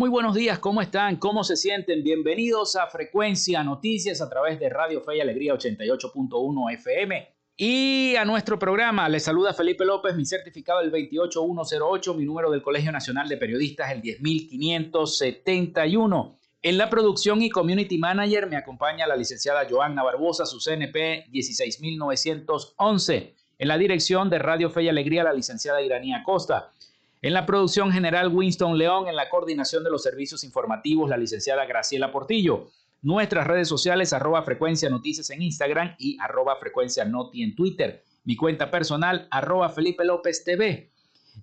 Muy buenos días, ¿cómo están? ¿Cómo se sienten? Bienvenidos a Frecuencia Noticias a través de Radio Fe y Alegría 88.1 FM. Y a nuestro programa les saluda Felipe López, mi certificado el 28108, mi número del Colegio Nacional de Periodistas el 10571. En la producción y community manager me acompaña la licenciada Joanna Barbosa, su CNP 16911. En la dirección de Radio Fe y Alegría, la licenciada Iranía Costa. En la producción general Winston León, en la coordinación de los servicios informativos la licenciada Graciela Portillo. Nuestras redes sociales arroba frecuencia noticias en Instagram y arroba frecuencia noti en Twitter. Mi cuenta personal arroba Felipe López TV.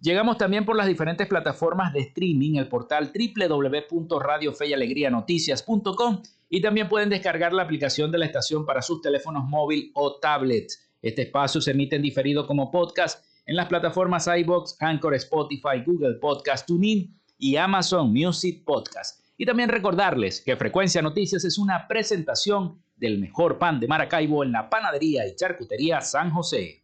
Llegamos también por las diferentes plataformas de streaming, el portal www.radiofeyalegrianoticias.com y también pueden descargar la aplicación de la estación para sus teléfonos móvil o tablets. Este espacio se emite en diferido como podcast en las plataformas iBox, Anchor, Spotify, Google Podcast, TuneIn y Amazon Music Podcast. Y también recordarles que Frecuencia Noticias es una presentación del mejor pan de Maracaibo en la panadería y charcutería San José.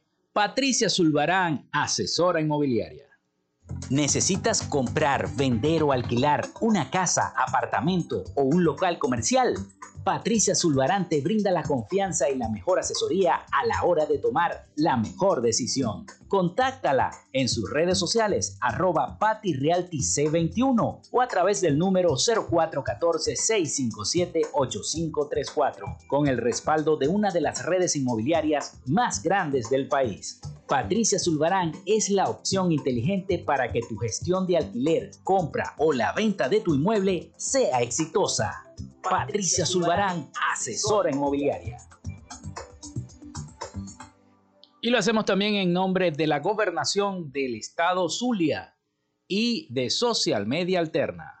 Patricia Zulbarán, asesora inmobiliaria. ¿Necesitas comprar, vender o alquilar una casa, apartamento o un local comercial? Patricia Zulbarán te brinda la confianza y la mejor asesoría a la hora de tomar la mejor decisión. Contáctala en sus redes sociales arroba patirealtyc21 o a través del número 0414-657-8534 con el respaldo de una de las redes inmobiliarias más grandes del país. Patricia Zulbarán es la opción inteligente para que tu gestión de alquiler, compra o la venta de tu inmueble sea exitosa. Patricia Zulbarán, asesora inmobiliaria. Y lo hacemos también en nombre de la gobernación del estado Zulia y de Social Media Alterna.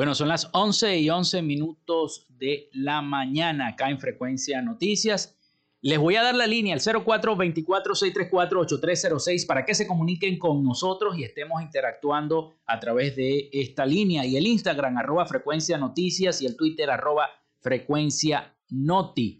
Bueno, son las 11 y 11 minutos de la mañana acá en Frecuencia Noticias. Les voy a dar la línea al 0424-634-8306 para que se comuniquen con nosotros y estemos interactuando a través de esta línea y el Instagram arroba frecuencia noticias y el Twitter arroba frecuencia noti.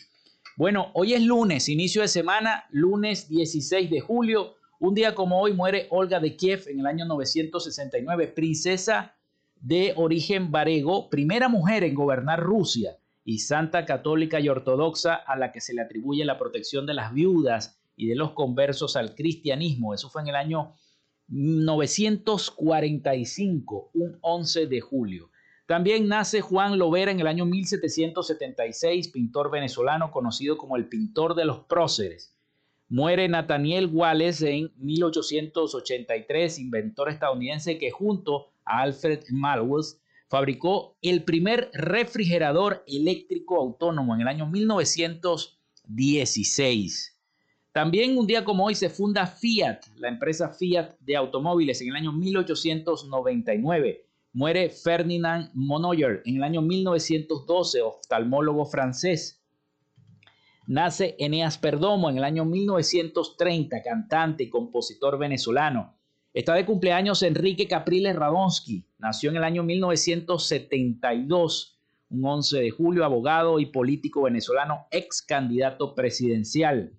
Bueno, hoy es lunes, inicio de semana, lunes 16 de julio. Un día como hoy muere Olga de Kiev en el año 969, princesa de origen varego, primera mujer en gobernar Rusia y santa católica y ortodoxa a la que se le atribuye la protección de las viudas y de los conversos al cristianismo. Eso fue en el año 945, un 11 de julio. También nace Juan Lovera en el año 1776, pintor venezolano conocido como el pintor de los próceres. Muere Nathaniel Wallace en 1883, inventor estadounidense que junto Alfred Malwood fabricó el primer refrigerador eléctrico autónomo en el año 1916. También un día como hoy se funda Fiat, la empresa Fiat de automóviles, en el año 1899. Muere Ferdinand Monoyer en el año 1912, oftalmólogo francés. Nace Eneas Perdomo en el año 1930, cantante y compositor venezolano. Está de cumpleaños Enrique Capriles Radonsky. Nació en el año 1972, un 11 de julio, abogado y político venezolano, ex candidato presidencial.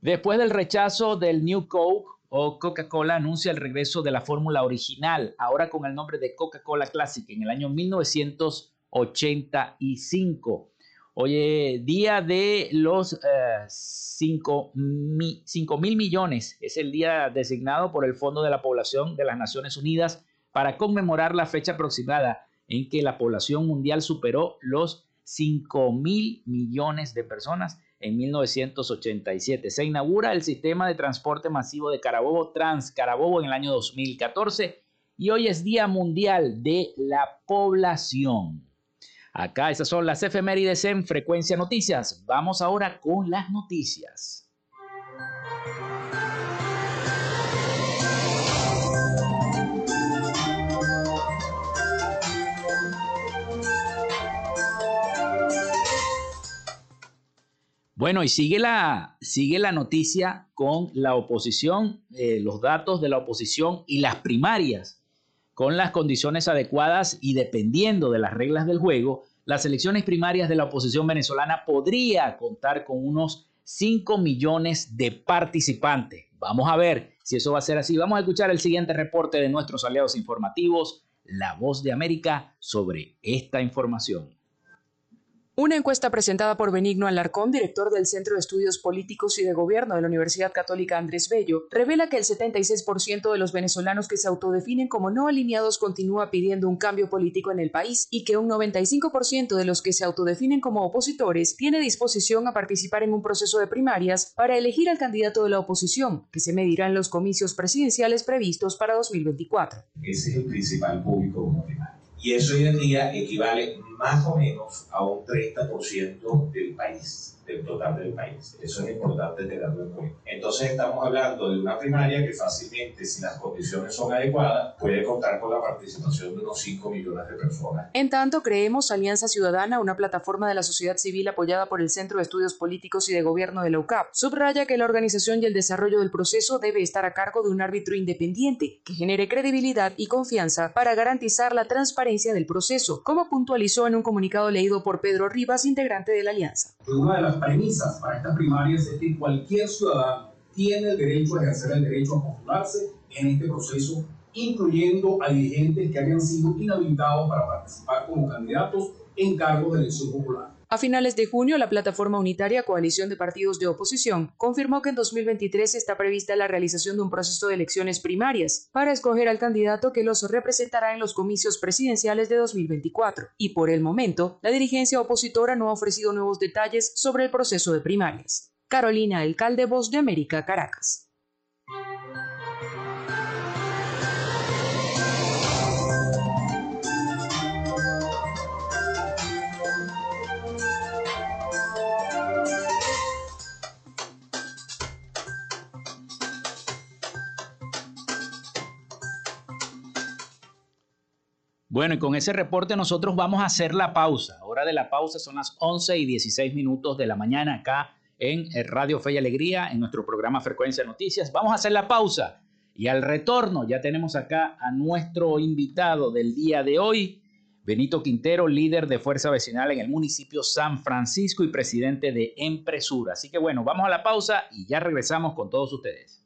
Después del rechazo del New Coke o Coca-Cola, anuncia el regreso de la fórmula original, ahora con el nombre de Coca-Cola Classic, en el año 1985. Oye, día de los 5 eh, mil millones es el día designado por el Fondo de la Población de las Naciones Unidas para conmemorar la fecha aproximada en que la población mundial superó los 5 mil millones de personas en 1987. Se inaugura el sistema de transporte masivo de Carabobo, Trans Carabobo, en el año 2014 y hoy es Día Mundial de la Población. Acá esas son las efemérides en Frecuencia Noticias. Vamos ahora con las noticias. Bueno, y sigue la, sigue la noticia con la oposición, eh, los datos de la oposición y las primarias con las condiciones adecuadas y dependiendo de las reglas del juego, las elecciones primarias de la oposición venezolana podría contar con unos 5 millones de participantes. Vamos a ver si eso va a ser así. Vamos a escuchar el siguiente reporte de nuestros aliados informativos, La Voz de América, sobre esta información. Una encuesta presentada por Benigno Alarcón, director del Centro de Estudios Políticos y de Gobierno de la Universidad Católica Andrés Bello, revela que el 76% de los venezolanos que se autodefinen como no alineados continúa pidiendo un cambio político en el país y que un 95% de los que se autodefinen como opositores tiene disposición a participar en un proceso de primarias para elegir al candidato de la oposición, que se medirá en los comicios presidenciales previstos para 2024. Ese es el principal público Y eso hoy en día equivale más o menos a un 30% del país del total del país. Eso es importante tenerlo en cuenta. Entonces estamos hablando de una primaria que fácilmente, si las condiciones son adecuadas, puede contar con la participación de unos 5 millones de personas. En tanto, creemos Alianza Ciudadana, una plataforma de la sociedad civil apoyada por el Centro de Estudios Políticos y de Gobierno de la UCAP, subraya que la organización y el desarrollo del proceso debe estar a cargo de un árbitro independiente que genere credibilidad y confianza para garantizar la transparencia del proceso, como puntualizó en un comunicado leído por Pedro Rivas, integrante de la Alianza premisas para estas primarias es que cualquier ciudadano tiene el derecho a ejercer el derecho a postularse en este proceso, incluyendo a dirigentes que hayan sido inhabilitados para participar como candidatos en cargos de elección popular. A finales de junio, la plataforma unitaria Coalición de Partidos de Oposición confirmó que en 2023 está prevista la realización de un proceso de elecciones primarias para escoger al candidato que los representará en los comicios presidenciales de 2024. Y por el momento, la dirigencia opositora no ha ofrecido nuevos detalles sobre el proceso de primarias. Carolina Alcalde, Voz de América, Caracas. Bueno, y con ese reporte nosotros vamos a hacer la pausa. Hora de la pausa son las 11 y 16 minutos de la mañana acá en Radio Fe y Alegría, en nuestro programa Frecuencia Noticias. Vamos a hacer la pausa y al retorno ya tenemos acá a nuestro invitado del día de hoy, Benito Quintero, líder de Fuerza Vecinal en el municipio San Francisco y presidente de Empresura. Así que bueno, vamos a la pausa y ya regresamos con todos ustedes.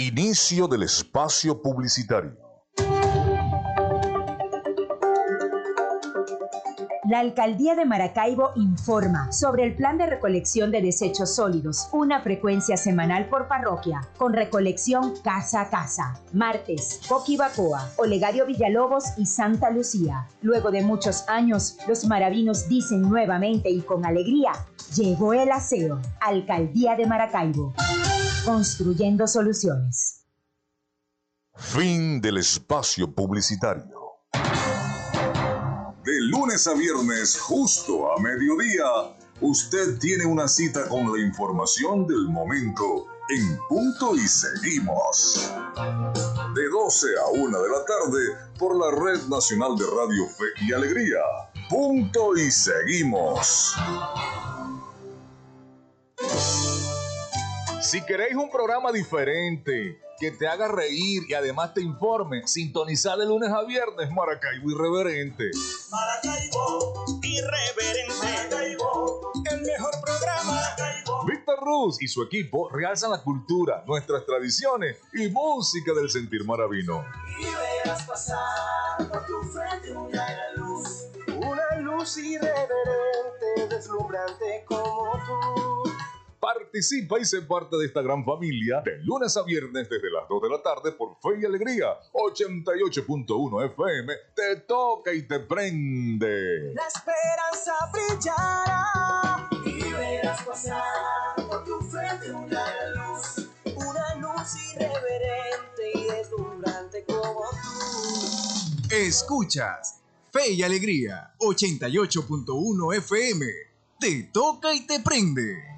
Inicio del espacio publicitario. La Alcaldía de Maracaibo informa sobre el plan de recolección de desechos sólidos, una frecuencia semanal por parroquia, con recolección casa a casa. Martes, Coquibacoa, Olegario Villalobos y Santa Lucía. Luego de muchos años, los maravinos dicen nuevamente y con alegría, llegó el aseo. Alcaldía de Maracaibo. Construyendo soluciones. Fin del espacio publicitario de lunes a viernes, justo a mediodía, usted tiene una cita con la información del momento en punto y seguimos. De 12 a 1 de la tarde por la Red Nacional de Radio Fe y Alegría. Punto y seguimos. Si queréis un programa diferente, que te haga reír y además te informe, sintonizar de lunes a viernes Maracaibo Irreverente. Maracaibo Irreverente. Maracaibo, el mejor programa. Maracaibo. Víctor Ruz y su equipo realzan la cultura, nuestras tradiciones y música del sentir maravino. Y verás pasar por tu frente una luz. Una luz irreverente, deslumbrante como tú. Participa y sé parte de esta gran familia de lunes a viernes desde las 2 de la tarde por Fe y Alegría 88.1 FM. Te toca y te prende. La esperanza brillará y verás pasar por tu frente una luz. Una luz irreverente y deslumbrante como tú. Escuchas Fe y Alegría 88.1 FM. Te toca y te prende.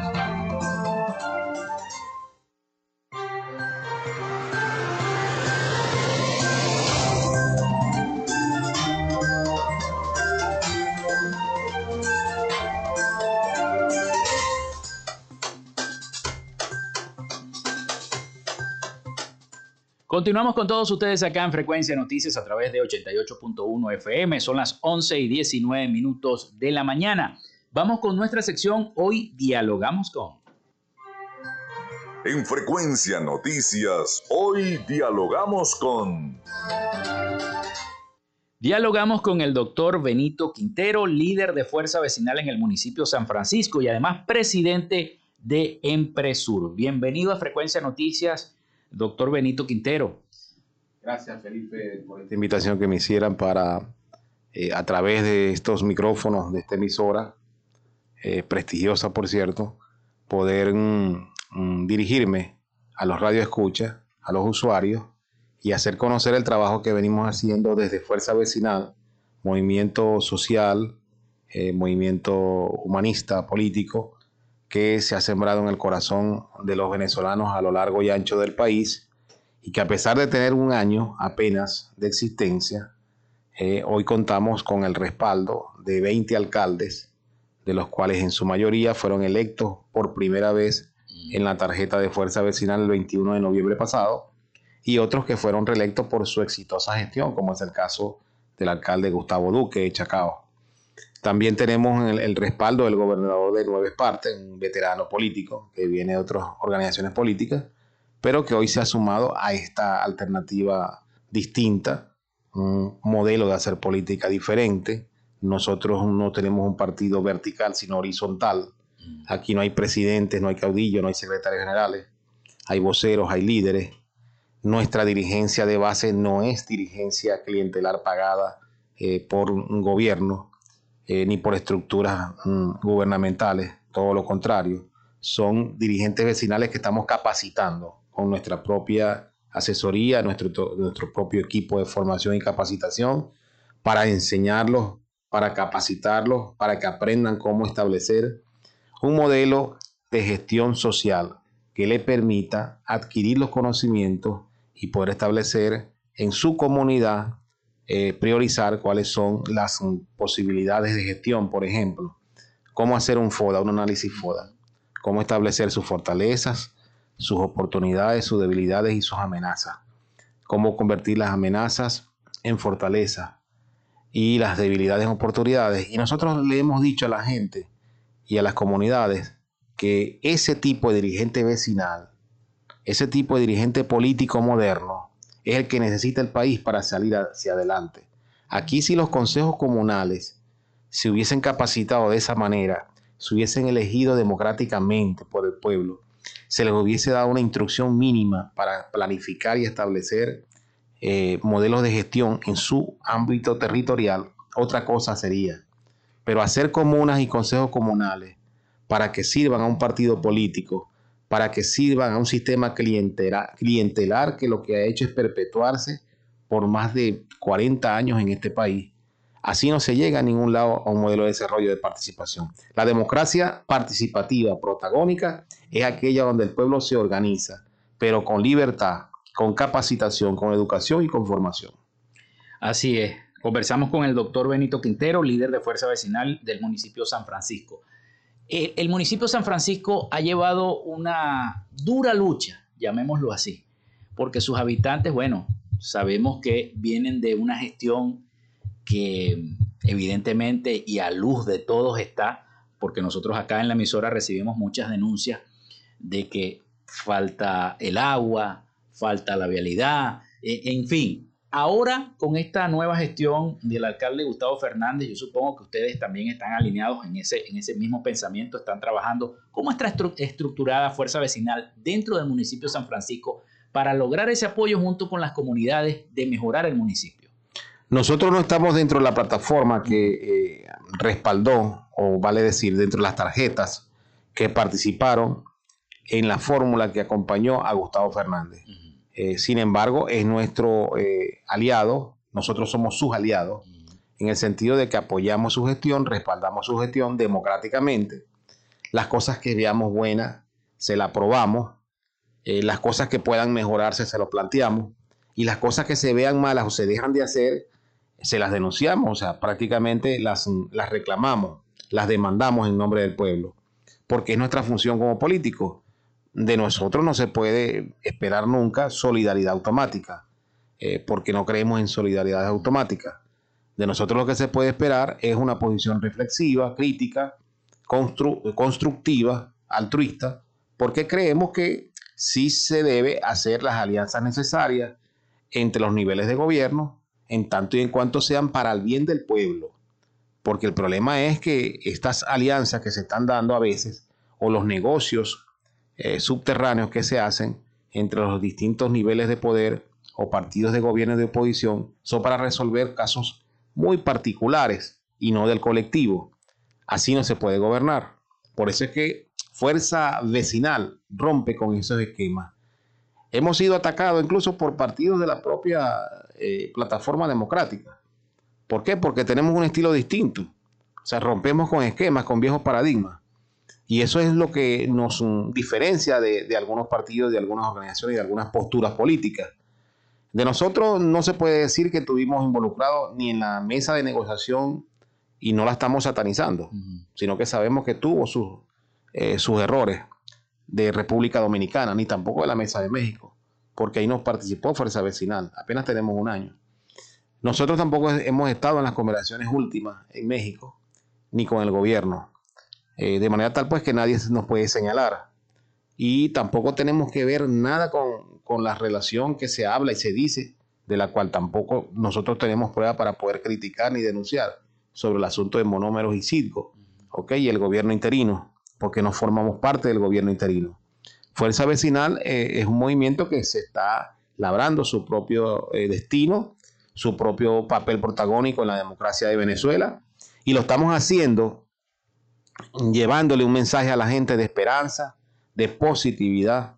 Continuamos con todos ustedes acá en Frecuencia Noticias a través de 88.1 FM. Son las 11 y 19 minutos de la mañana. Vamos con nuestra sección Hoy Dialogamos con. En Frecuencia Noticias, hoy dialogamos con... Dialogamos con el doctor Benito Quintero, líder de Fuerza Vecinal en el municipio San Francisco y además presidente de Empresur. Bienvenido a Frecuencia Noticias doctor Benito Quintero. Gracias, Felipe, por esta invitación que me hicieran para, eh, a través de estos micrófonos de esta emisora, eh, prestigiosa por cierto, poder mm, mm, dirigirme a los radioescuchas, a los usuarios y hacer conocer el trabajo que venimos haciendo desde Fuerza Vecinal, movimiento social, eh, movimiento humanista, político, que se ha sembrado en el corazón de los venezolanos a lo largo y ancho del país y que a pesar de tener un año apenas de existencia, eh, hoy contamos con el respaldo de 20 alcaldes, de los cuales en su mayoría fueron electos por primera vez en la tarjeta de fuerza vecinal el 21 de noviembre pasado, y otros que fueron reelectos por su exitosa gestión, como es el caso del alcalde Gustavo Duque de Chacao. También tenemos el, respaldo del gobernador de Nueva Esparta, un veterano político que viene de otras organizaciones políticas, pero que hoy se ha sumado a esta alternativa distinta un modelo de hacer política diferente. Nosotros no tenemos un partido vertical, sino horizontal. Aquí no hay presidentes, no hay caudillos, no hay secretarios generales, hay voceros, hay líderes. Nuestra dirigencia de base no es dirigencia clientelar pagada eh, por un gobierno eh, ni por estructuras mm, gubernamentales, todo lo contrario. Son dirigentes vecinales que estamos capacitando con nuestra propia asesoría, nuestro, nuestro propio equipo de formación y capacitación para enseñarlos, para capacitarlos, para que aprendan cómo establecer un modelo de gestión social que le permita adquirir los conocimientos y poder establecer en su comunidad, eh, priorizar cuáles son las posibilidades de gestión, por ejemplo, cómo hacer un FODA, un análisis FODA, cómo establecer sus fortalezas, sus oportunidades, sus debilidades y sus amenazas, cómo convertir las amenazas en fortaleza y las debilidades en oportunidades. Y nosotros le hemos dicho a la gente y a las comunidades que ese tipo de dirigente vecinal, ese tipo de dirigente político moderno, es el que necesita el país para salir hacia adelante. Aquí si los consejos comunales se hubiesen capacitado de esa manera, se hubiesen elegido democráticamente por el pueblo, se les hubiese dado una instrucción mínima para planificar y establecer eh, modelos de gestión en su ámbito territorial, otra cosa sería. Pero hacer comunas y consejos comunales para que sirvan a un partido político, para que sirvan a un sistema clientelar, que lo que ha hecho es perpetuarse por más de 40 años en este país. Así no se llega a ningún lado a un modelo de desarrollo de participación. La democracia participativa, protagónica, es aquella donde el pueblo se organiza, pero con libertad, con capacitación, con educación y con formación. Así es. Conversamos con el doctor Benito Quintero, líder de Fuerza Vecinal del municipio San Francisco. El, municipio San Francisco ha llevado una dura lucha, llamémoslo así, porque sus habitantes, bueno, sabemos que vienen de una gestión que evidentemente y a luz de todos está, porque nosotros acá en la emisora recibimos muchas denuncias de que falta el agua, falta la vialidad, e, en fin, Ahora, con esta nueva gestión del alcalde Gustavo Fernández, yo supongo que ustedes también están alineados en ese, en ese mismo pensamiento, están trabajando. ¿Cómo está estructurada Fuerza Vecinal dentro del municipio de San Francisco para lograr ese apoyo junto con las comunidades de mejorar el municipio? Nosotros no estamos dentro de la plataforma que eh, respaldó, o vale decir, dentro de las tarjetas que participaron en la fórmula que acompañó a Gustavo Fernández. Eh, sin embargo, es nuestro eh, aliado, nosotros somos sus aliados, en el sentido de que apoyamos su gestión, respaldamos su gestión democráticamente. Las cosas que veamos buenas, se las aprobamos. Eh, las cosas que puedan mejorarse, se lo planteamos. Y las cosas que se vean malas o se dejan de hacer, se las denunciamos, o sea, prácticamente las, las reclamamos, las demandamos en nombre del pueblo, porque es nuestra función como políticos de nosotros no se puede esperar nunca solidaridad automática, eh, porque no creemos en solidaridad automática. De nosotros lo que se puede esperar es una posición reflexiva, crítica, constructiva, altruista, porque creemos que sí se debe hacer las alianzas necesarias entre los niveles de gobierno, en tanto y en cuanto sean para el bien del pueblo. Porque el problema es que estas alianzas que se están dando a veces, o los negocios eh, subterráneos que se hacen entre los distintos niveles de poder o partidos de gobierno de oposición son para resolver casos muy particulares y no del colectivo. Así no se puede gobernar. Por eso es que Fuerza Vecinal rompe con esos esquemas. Hemos sido atacados incluso por partidos de la propia eh, plataforma democrática. ¿Por qué? Porque tenemos un estilo distinto. O sea, rompemos con esquemas, con viejos paradigmas. Y eso es lo que nos diferencia de, algunos partidos, de algunas organizaciones y de algunas posturas políticas. De nosotros no se puede decir que estuvimos involucrados ni en la mesa de negociación y no la estamos satanizando, sino que sabemos que tuvo sus, eh, sus errores de República Dominicana, ni tampoco de la mesa de México, porque ahí nos participó Fuerza Vecinal, apenas tenemos un año. Nosotros tampoco hemos estado en las conversaciones últimas en México, ni con el gobierno. Eh, de manera tal pues que nadie nos puede señalar. Y tampoco tenemos que ver nada con, la relación que se habla y se dice de la cual tampoco nosotros tenemos prueba para poder criticar ni denunciar sobre el asunto de monómeros y circo, ¿ok? Y el gobierno interino, porque no formamos parte del gobierno interino. Fuerza Vecinal eh, es un movimiento que se está labrando su propio eh, destino, su propio papel protagónico en la democracia de Venezuela, y lo estamos haciendo llevándole un mensaje a la gente de esperanza, de positividad,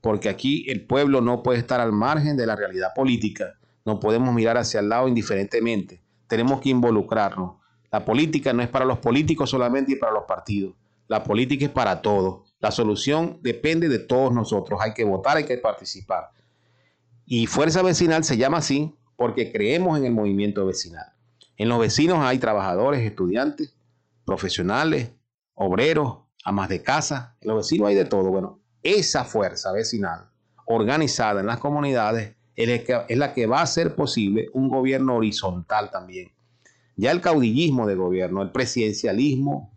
porque aquí el pueblo no puede estar al margen de la realidad política, no podemos mirar hacia el lado indiferentemente, tenemos que involucrarnos. La política no es para los políticos solamente y para los partidos, la política es para todos. La solución depende de todos nosotros, hay que votar, hay que participar. Y Fuerza Vecinal se llama así porque creemos en el movimiento vecinal. En los vecinos hay trabajadores, estudiantes, profesionales, obreros, amas de casa. En los vecinos hay de todo. Bueno, esa fuerza vecinal organizada en las comunidades es la que va a hacer posible un gobierno horizontal también. Ya el caudillismo de gobierno, el presidencialismo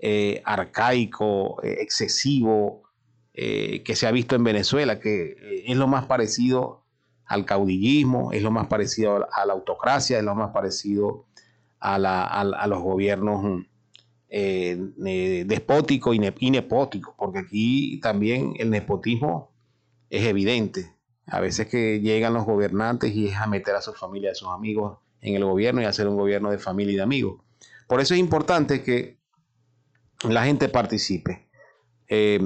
eh, arcaico, eh, excesivo, eh, que se ha visto en Venezuela, que es lo más parecido al caudillismo, es lo más parecido a la autocracia, es lo más parecido a, los gobiernos despóticos y, y nepóticos, porque aquí también el nepotismo es evidente. A veces que llegan los gobernantes y es a meter a su familia, a sus amigos en el gobierno y hacer un gobierno de familia y de amigos. Por eso es importante que la gente participe. Eh,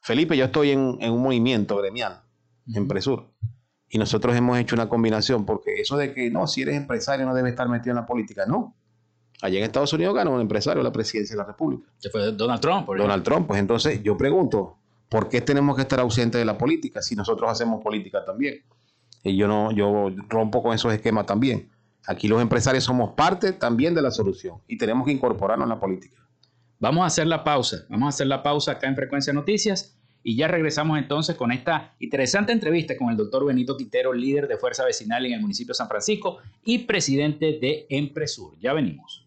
Felipe, yo estoy en, un movimiento gremial, en Presur, y nosotros hemos hecho una combinación, porque eso de que no, si eres empresario no debes estar metido en la política, no. Allá en Estados Unidos ganó un empresario la presidencia de la República. Se fue Donald Trump. Donald Trump, pues entonces yo pregunto, ¿por qué tenemos que estar ausentes de la política si nosotros hacemos política también? Y yo no, yo rompo con esos esquemas también. Aquí los empresarios somos parte también de la solución y tenemos que incorporarnos en la política. Vamos a hacer la pausa, vamos a hacer la pausa acá en Frecuencia Noticias y ya regresamos entonces con esta interesante entrevista con el doctor Benito Quintero, líder de Fuerza Vecinal en el municipio de San Francisco y presidente de Empresur. Ya venimos.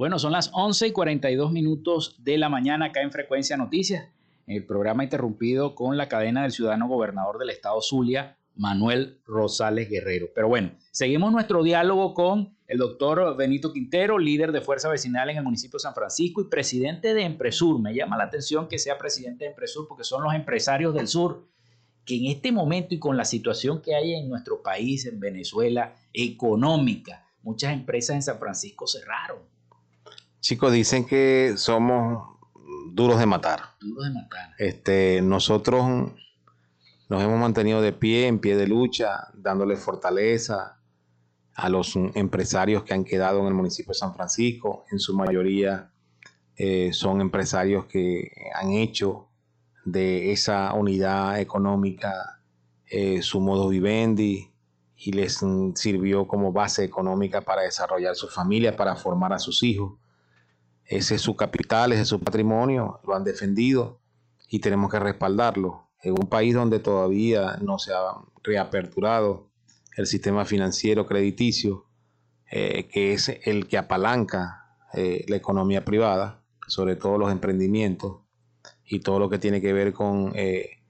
Bueno, son las 11 y 42 minutos de la mañana acá en Frecuencia Noticias, el programa interrumpido con la cadena del ciudadano gobernador del estado Zulia, Manuel Rosales Guerrero. Pero bueno, seguimos nuestro diálogo con el doctor Benito Quintero, líder de Fuerza Vecinal en el municipio de San Francisco y presidente de Empresur. Me llama la atención que sea presidente de Empresur porque son los empresarios del sur que en este momento y con la situación que hay en nuestro país, en Venezuela, económica, muchas empresas en San Francisco cerraron Chicos, dicen que somos duros de matar. Duros de matar. Este, nosotros nos hemos mantenido de pie, en pie de lucha, dándole fortaleza a los empresarios que han quedado en el municipio de San Francisco. En su mayoría eh, son empresarios que han hecho de esa unidad económica eh, su modo vivendi y les sirvió como base económica para desarrollar su familia, para formar a sus hijos. Ese es su capital, ese es su patrimonio, lo han defendido y tenemos que respaldarlo. En un país donde todavía no se ha reaperturado el sistema financiero crediticio, eh, que es el que apalanca eh, la economía privada, sobre todo los emprendimientos y todo lo que tiene que ver con eh,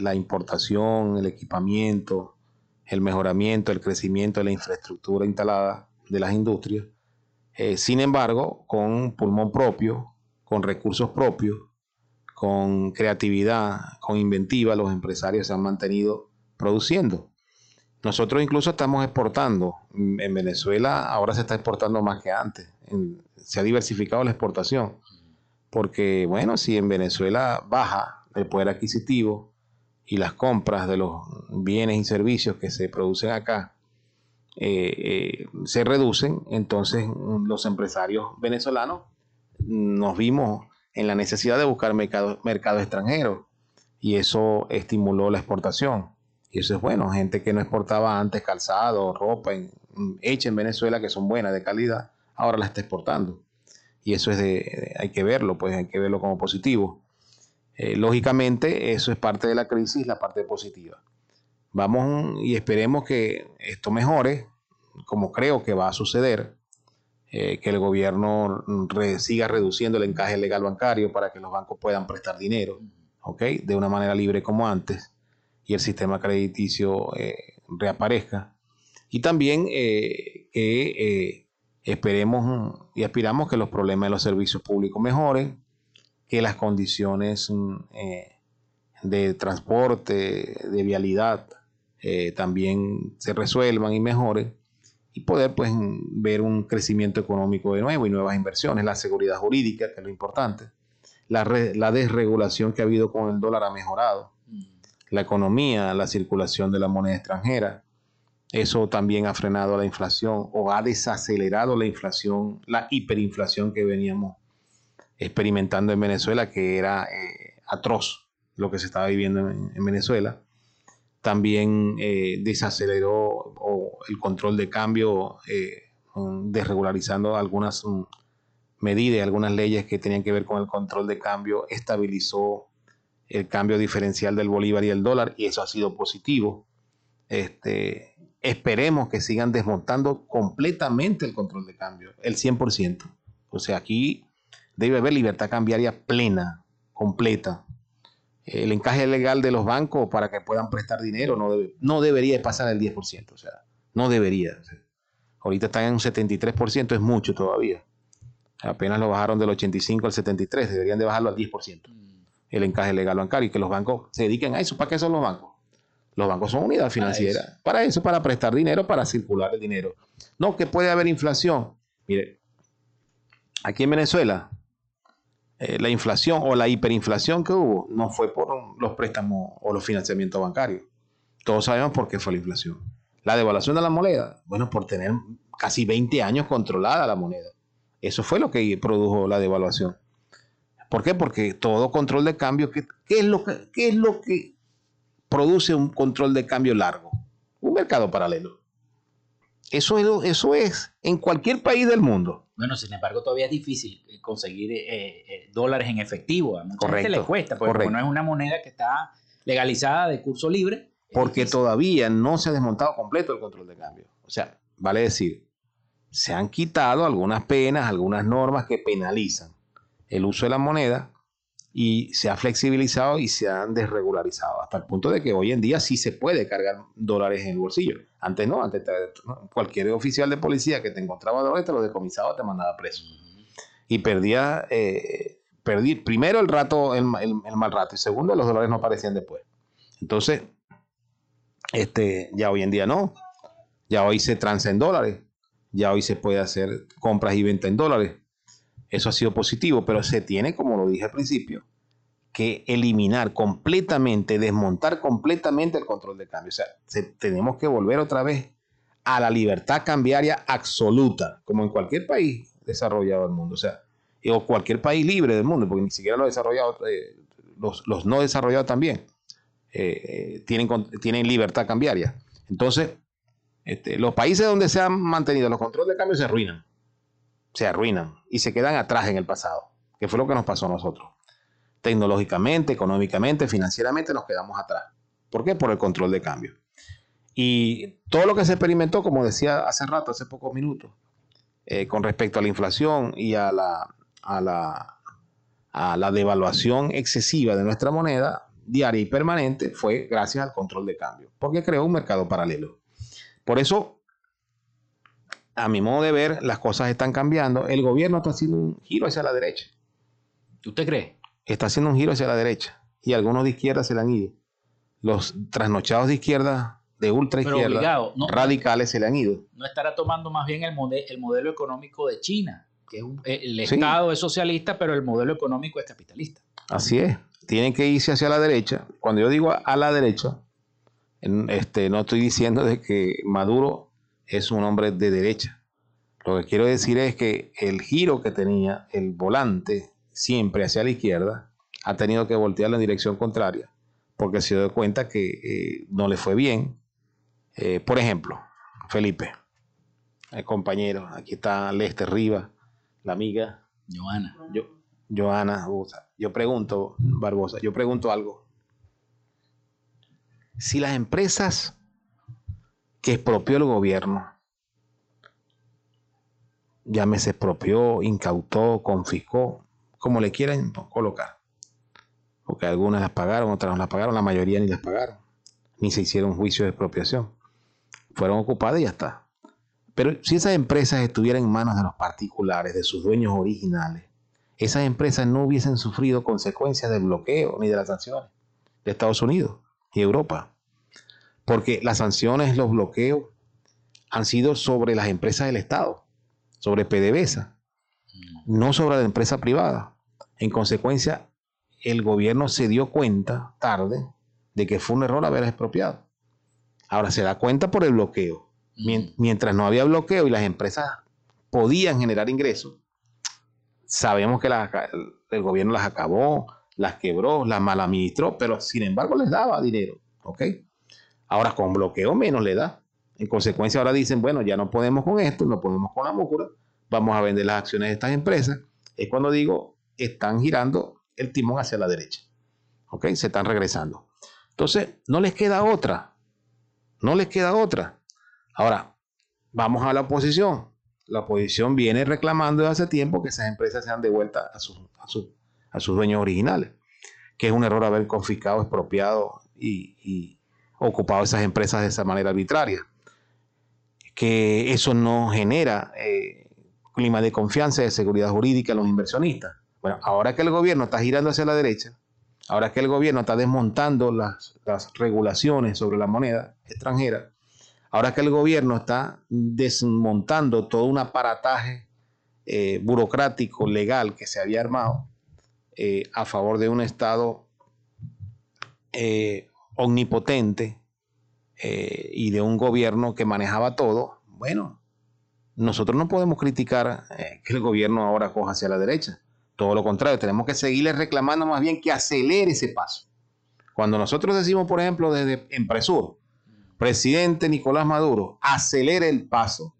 la importación, el equipamiento, el mejoramiento, el crecimiento de la infraestructura instalada de las industrias. Eh, sin embargo, con pulmón propio, con recursos propios, con creatividad, con inventiva, los empresarios se han mantenido produciendo. Nosotros incluso estamos exportando. En Venezuela ahora se está exportando más que antes. se ha diversificado la exportación. Porque, bueno, si en Venezuela baja el poder adquisitivo y las compras de los bienes y servicios que se producen acá eh, eh, se reducen, entonces los empresarios venezolanos nos vimos en la necesidad de buscar mercado, mercado extranjero y eso estimuló la exportación. Y eso es bueno, gente que no exportaba antes calzado, ropa hecha en Venezuela que son buenas, de calidad, ahora la está exportando. Y eso es de, hay que verlo, pues hay que verlo como positivo. Eh, lógicamente, eso es parte de la crisis, la parte positiva. Vamos y esperemos que esto mejore, como creo que va a suceder, eh, que el gobierno siga reduciendo el encaje legal bancario para que los bancos puedan prestar dinero, ¿ok? De una manera libre como antes y el sistema crediticio eh, reaparezca. Y también eh, que esperemos y aspiramos que los problemas de los servicios públicos mejoren, que las condiciones de transporte, de vialidad, también se resuelvan y mejoren y poder pues ver un crecimiento económico de nuevo y nuevas inversiones, la seguridad jurídica, que es lo importante, la, la desregulación que ha habido con el dólar ha mejorado, la economía, la circulación de la moneda extranjera, eso también ha frenado la inflación o ha desacelerado la inflación, la hiperinflación que veníamos experimentando en Venezuela, que era eh, atroz lo que se estaba viviendo en Venezuela también eh, desaceleró el control de cambio, eh, desregularizando algunas mm, medidas, algunas leyes que tenían que ver con el control de cambio, estabilizó el cambio diferencial del bolívar y el dólar y eso ha sido positivo. Este, esperemos que sigan desmontando completamente el control de cambio, el 100%. O sea, aquí debe haber libertad cambiaria plena, completa el encaje legal de los bancos para que puedan prestar dinero no, debe, no debería pasar el 10%, o sea, no debería. ahorita están en un 73%, es mucho todavía. Apenas lo bajaron del 85 al 73, deberían de bajarlo al 10%. El encaje legal bancario y que los bancos se dediquen a eso. ¿Para qué son los bancos? Los bancos son unidad financiera. Para eso, para, prestar dinero, para circular el dinero. No, que puede haber inflación. Mire, aquí en Venezuela, eh, la inflación o la hiperinflación que hubo no fue por los préstamos o los financiamientos bancarios. Todos sabemos por qué fue la inflación. La devaluación de la moneda, bueno, por tener casi 20 años controlada la moneda. Eso fue lo que produjo la devaluación. ¿Por qué? Porque todo control de cambio, ¿qué, es, lo que, qué es lo que produce un control de cambio largo? Un mercado paralelo. Eso es, eso es en cualquier país del mundo. Bueno, sin embargo, todavía es difícil eh, conseguir eh, eh, dólares en efectivo. A mucha gente le cuesta, porque no es una moneda que está legalizada de curso libre. Porque todavía no se ha desmontado completo el control de cambio. O sea, vale decir, se han quitado algunas penas, algunas normas que penalizan el uso de la moneda y se ha flexibilizado y se han desregularizado hasta el punto de que hoy en día sí se puede cargar dólares en el bolsillo. Antes no, antes cualquier oficial de policía que te encontraba dólares te lo decomisaba, te mandaba preso. Y perdía, eh, perdí primero el rato, el, mal rato y segundo los dólares no aparecían después. Entonces, este, ya hoy en día no. Ya hoy se transa en dólares. Ya hoy se puede hacer compras y ventas en dólares. Eso ha sido positivo, pero se tiene, como lo dije al principio, que eliminar completamente, desmontar completamente el control de cambio. O sea, tenemos que volver otra vez a la libertad cambiaria absoluta, como en cualquier país desarrollado del mundo. O sea, o cualquier país libre del mundo, porque ni siquiera los desarrollados, eh, los, no desarrollados también eh, eh, tienen, tienen libertad cambiaria. Entonces, este, los países donde se han mantenido los controles de cambio se arruinan se arruinan y se quedan atrás en el pasado, que fue lo que nos pasó a nosotros. Tecnológicamente, económicamente, financieramente nos quedamos atrás. ¿Por qué? Por el control de cambio. Y todo lo que se experimentó, como decía hace rato, hace pocos minutos, eh, con respecto a la inflación y a la, a la, a la devaluación excesiva de nuestra moneda, diaria y permanente fue gracias al control de cambio, porque creó un mercado paralelo. Por eso, a mi modo de ver, las cosas están cambiando. El gobierno está haciendo un giro hacia la derecha. ¿Usted cree? Está haciendo un giro hacia la derecha. Y algunos de izquierda se le han ido. Los trasnochados de izquierda, de ultra izquierda, no- radicales se le han ido. No estará tomando más bien el, mode- el modelo económico de China, que es un- eh, el Sí. Estado es socialista, pero el modelo económico es capitalista. Así es. Tienen que irse hacia la derecha. Cuando yo digo a la derecha, en- este, no estoy diciendo de que Maduro es un hombre de derecha. Lo que quiero decir es que el giro que tenía el volante siempre hacia la izquierda ha tenido que voltearlo en dirección contraria porque se dio cuenta que eh, no le fue bien. Eh, por ejemplo, Felipe, el compañero, aquí está Lester Rivas, la amiga. Joana. Yo, Joana, yo pregunto, Barbosa, yo pregunto algo. Si las empresas que expropió el gobierno, llámese expropió, incautó, confiscó, como le quieran colocar, porque algunas las pagaron, otras no las pagaron, la mayoría ni las pagaron, ni se hicieron juicio de expropiación, fueron ocupadas y ya está. Pero si esas empresas estuvieran en manos de los particulares, de sus dueños originales, esas empresas no hubiesen sufrido consecuencias del bloqueo ni de las sanciones de Estados Unidos y Europa. Porque las sanciones, los bloqueos han sido sobre las empresas del Estado, sobre PDVSA, no sobre la empresa privada. En consecuencia, el gobierno se dio cuenta tarde de que fue un error haber expropiado. Ahora se da cuenta por el bloqueo. Mien- Mientras no había bloqueo y las empresas podían generar ingresos, sabemos que las el gobierno las acabó, las quebró, las mal administró, pero sin embargo les daba dinero. ¿ok? Ahora con bloqueo menos le da. En consecuencia ahora dicen, bueno, ya no podemos con esto, no podemos con la múcura, vamos a vender las acciones de estas empresas. Es cuando digo, están girando el timón hacia la derecha. ¿Ok? Se están regresando. Entonces, no les queda otra. No les queda otra. Ahora, vamos a la oposición. La oposición viene reclamando desde hace tiempo que esas empresas sean devueltas a sus, dueños originales, que es un error haber confiscado, expropiado y ocupado esas empresas de esa manera arbitraria, que eso no genera eh, clima de confianza y de seguridad jurídica en los inversionistas. Bueno, ahora que el gobierno está girando hacia la derecha, ahora que el gobierno está desmontando las, regulaciones sobre la moneda extranjera, ahora que el gobierno está desmontando todo un aparataje eh, burocrático, legal que se había armado eh, a favor de un Estado omnipotente eh, y de un gobierno que manejaba todo, bueno, nosotros no podemos criticar eh, que el gobierno ahora coja hacia la derecha. Todo lo contrario, tenemos que seguirle reclamando más bien que acelere ese paso. Cuando nosotros decimos, por ejemplo, desde Empresur, presidente Nicolás Maduro, acelere el paso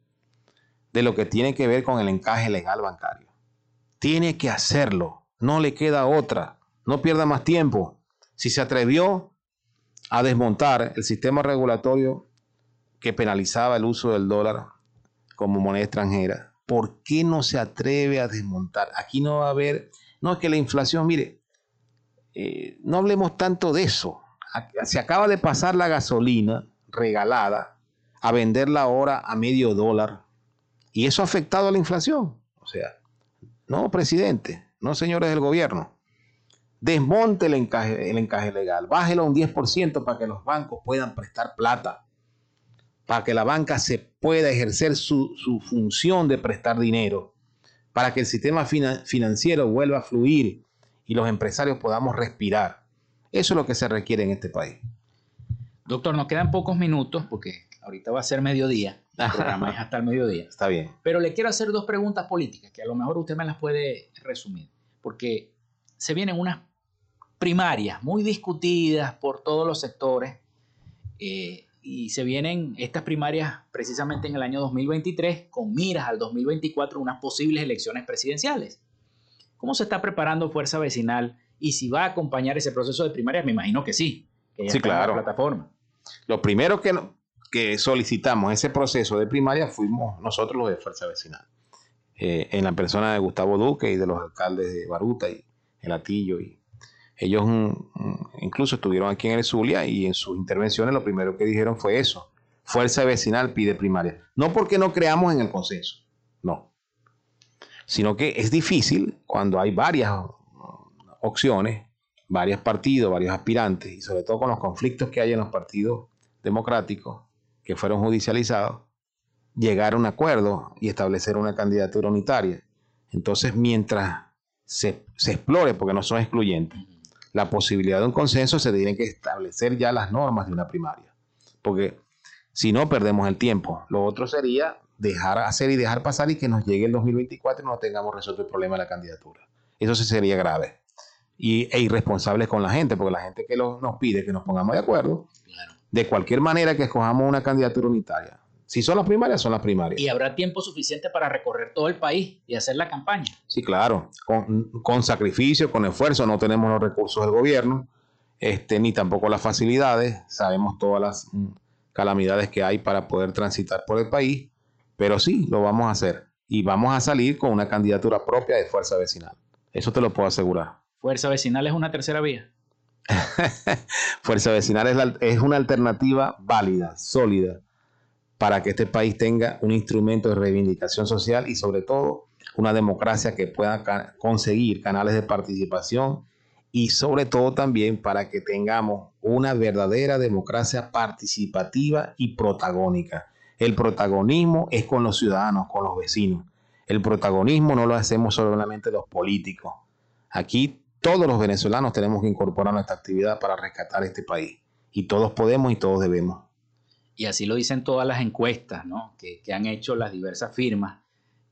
de lo que tiene que ver con el encaje legal bancario. Tiene que hacerlo, no le queda otra, no pierda más tiempo. Si se atrevió a desmontar el sistema regulatorio que penalizaba el uso del dólar como moneda extranjera, ¿por qué no se atreve a desmontar? Aquí no va a haber, no es que la inflación, mire, eh, no hablemos tanto de eso. Se acaba de pasar la gasolina regalada a venderla ahora a medio dólar y eso ha afectado a la inflación. O sea, no, presidente, no, señores del gobierno. Desmonte el encaje, el encaje legal, bájelo a un 10% para que los bancos puedan prestar plata, para que la banca se pueda ejercer su, su función de prestar dinero, para que el sistema fina- financiero vuelva a fluir y los empresarios podamos respirar. Eso es lo que se requiere en este país. Doctor, nos quedan pocos minutos porque ahorita va a ser mediodía. El programa es hasta el mediodía. Está bien. Pero le quiero hacer dos preguntas políticas que a lo mejor usted me las puede resumir. Porque se vienen unas primarias muy discutidas por todos los sectores eh, y se vienen estas primarias precisamente en el año 2023 con miras al 2024 unas posibles elecciones presidenciales. ¿Cómo se está preparando Fuerza Vecinal y si va a acompañar ese proceso de primarias? Me imagino que sí. Que ya Sí, está en la claro. plataforma. Lo primero que solicitamos ese proceso de primaria fuimos nosotros los de Fuerza Vecinal, Eh, en la persona de Gustavo Duque y de los alcaldes de Baruta y El Atillo y Ellos mm, mm, incluso estuvieron aquí en el Zulia y en sus intervenciones lo primero que dijeron fue eso. Fuerza vecinal pide primaria. No porque no creamos en el consenso, no. Sino que es difícil cuando hay varias opciones, varios partidos, varios aspirantes, y sobre todo con los conflictos que hay en los partidos democráticos que fueron judicializados, llegar a un acuerdo y establecer una candidatura unitaria. Entonces, mientras se, se explore, porque no son excluyentes, la posibilidad de un consenso, se tienen que establecer ya las normas de una primaria. Porque si no, perdemos el tiempo. Lo otro sería dejar hacer y dejar pasar y que nos llegue el 2024 y no tengamos resuelto el problema de la candidatura. Eso sí sería grave. Y, e irresponsable con la gente, porque la gente que nos pide que nos pongamos de acuerdo, de cualquier manera que escojamos una candidatura unitaria. Si son las primarias, son las primarias. Y habrá tiempo suficiente para recorrer todo el país y hacer la campaña. Sí, claro, con, con sacrificio, con esfuerzo, no tenemos los recursos del gobierno, este, ni tampoco las facilidades, sabemos todas las mm, calamidades que hay para poder transitar por el país, pero sí, lo vamos a hacer. Y vamos a salir con una candidatura propia de Fuerza Vecinal. Eso te lo puedo asegurar. Fuerza Vecinal es una tercera vía. Fuerza Vecinal es, es una alternativa válida, sólida, para que este país tenga un instrumento de reivindicación social y sobre todo una democracia que pueda conseguir canales de participación y sobre todo también para que tengamos una verdadera democracia participativa y protagónica. El protagonismo es con los ciudadanos, con los vecinos. El protagonismo no lo hacemos solamente los políticos. Aquí todos los venezolanos tenemos que incorporar nuestra actividad para rescatar este país. Y todos podemos y todos debemos. Y así lo dicen todas las encuestas que, que han hecho las diversas firmas,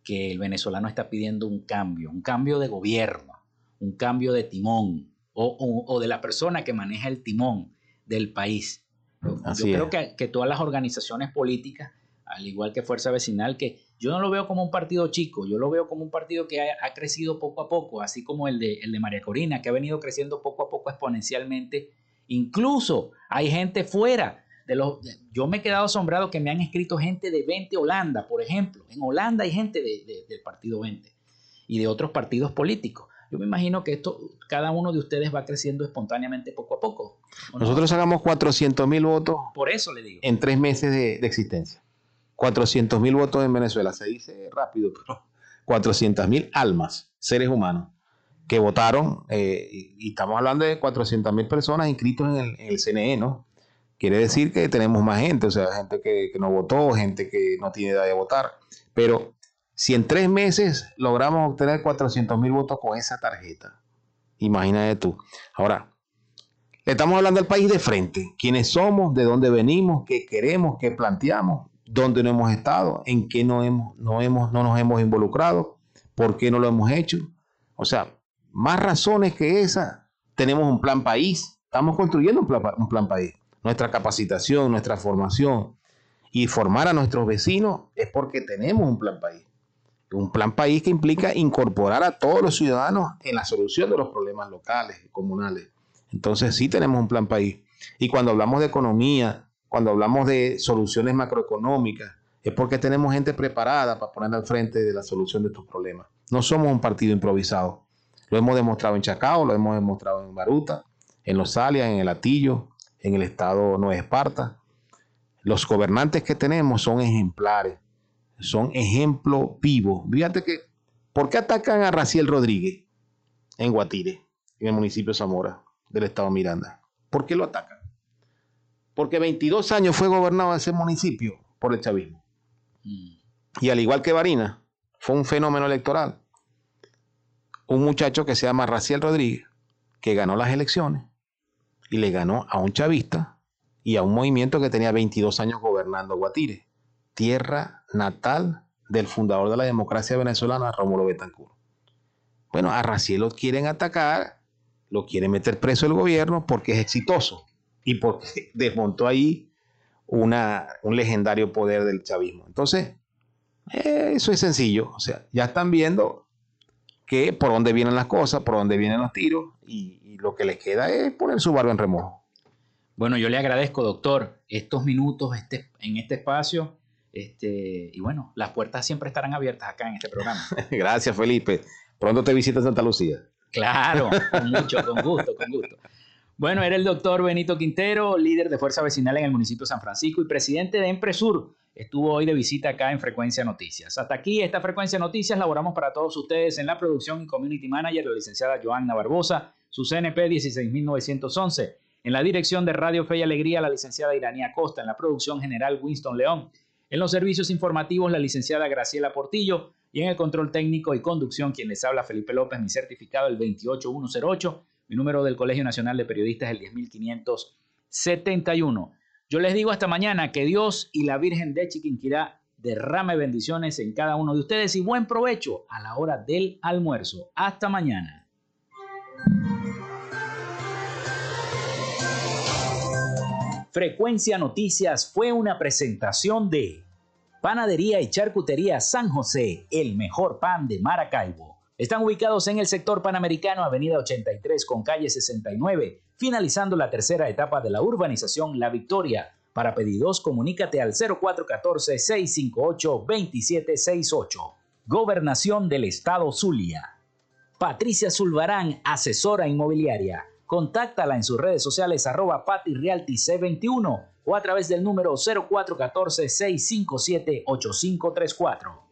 que el venezolano está pidiendo un cambio, un cambio de gobierno, un cambio de timón, o, de la persona que maneja el timón del país. yo creo que, que, todas las organizaciones políticas, al igual que Fuerza Vecinal, que yo no lo veo como un partido chico, yo lo veo como un partido que ha, crecido poco a poco, así como el de, el de María Corina, que ha venido creciendo poco a poco exponencialmente. Incluso hay gente fuera de los... Yo me he quedado asombrado que me han escrito gente de 20 Holanda, por ejemplo. En Holanda hay gente del partido 20 y de otros partidos políticos. Yo me imagino que esto, cada uno de ustedes va creciendo espontáneamente poco a poco. Nosotros sacamos 400 mil votos. Por eso le digo. En tres meses de, existencia. 400 mil votos en Venezuela. Se dice rápido, pero 400 mil almas, seres humanos, que votaron. Eh, y, estamos hablando de 400 mil personas inscritos en el, en el, CNE, ¿no? Quiere decir que tenemos más gente, o sea, gente que, no votó, gente que no tiene edad de votar. Pero si en tres meses logramos obtener 400 mil votos con esa tarjeta, imagínate tú. Ahora, le estamos hablando al país de frente. ¿Quiénes somos? ¿De dónde venimos? ¿Qué queremos? ¿Qué planteamos? ¿Dónde no hemos estado? ¿En qué no, hemos, no, hemos, no nos hemos involucrado? ¿Por qué no lo hemos hecho? O sea, más razones que esa. Tenemos un plan país. Estamos construyendo un plan, un plan país. Nuestra capacitación, nuestra formación y formar a nuestros vecinos es porque tenemos un plan país. Un plan país que implica incorporar a todos los ciudadanos en la solución de los problemas locales y comunales. Entonces sí tenemos un plan país. Y cuando hablamos de economía, cuando hablamos de soluciones macroeconómicas, es porque tenemos gente preparada para poner al frente de la solución de estos problemas. No somos un partido improvisado. Lo hemos demostrado en Chacao, lo hemos demostrado en Baruta, en Los Alias, en el Atillo, en el estado Nueva Esparta. Los gobernantes que tenemos son ejemplares son ejemplo vivo. Fíjate que, ¿por qué atacan a Raciel Rodríguez en Guatire, en el municipio de Zamora, del estado Miranda? ¿Por qué lo atacan? Porque 22 años fue gobernado ese municipio por el chavismo. Y al igual que Varina, fue un fenómeno electoral. Un muchacho que se llama Raciel Rodríguez, que ganó las elecciones y le ganó a un chavista y a un movimiento que tenía 22 años gobernando Guatire tierra natal del fundador de la democracia venezolana, Rómulo Betancourt. Bueno, a Raciel lo quieren atacar, lo quiere meter preso el gobierno porque es exitoso y porque desmontó ahí una, un legendario poder del chavismo. Entonces, eso es sencillo. O sea, ya están viendo que por dónde vienen las cosas, por dónde vienen los tiros y, y lo que les queda es poner su barba en remojo. Bueno, yo le agradezco, doctor, estos minutos este, en este espacio este, y bueno, las puertas siempre estarán abiertas acá en este programa. Gracias, Felipe. Pronto te visito Santa Lucía. Claro, con mucho, con gusto, con gusto. Bueno, era el doctor Benito Quintero, líder de Fuerza Vecinal en el municipio de San Francisco y presidente de Empresur. Estuvo hoy de visita acá en Frecuencia Noticias. Hasta aquí esta Frecuencia Noticias. Laboramos para todos ustedes en la producción y community manager, la licenciada Joanna Barbosa, su CNP 16911. En la dirección de Radio Fe y Alegría, la licenciada Iranía Costa. En la producción general, Winston León. En los servicios informativos, la licenciada Graciela Portillo. Y en el control técnico y conducción, quien les habla, Felipe López, mi certificado el 28108 mi número del Colegio Nacional de Periodistas el 10571. Yo les digo hasta mañana que Dios y la Virgen de Chiquinquirá derrame bendiciones en cada uno de ustedes y buen provecho a la hora del almuerzo. Hasta mañana. Frecuencia Noticias fue una presentación de Panadería y Charcutería San José, el mejor pan de Maracaibo. Están ubicados en el sector panamericano, Avenida 83 con calle 69, finalizando la tercera etapa de la urbanización La Victoria. Para pedidos, comunícate al 0414-658-2768. Gobernación del Estado Zulia. Patricia Zulbarán, asesora inmobiliaria. Contáctala en sus redes sociales arroba patirealtyc21 o a través del número 0414-657-8534.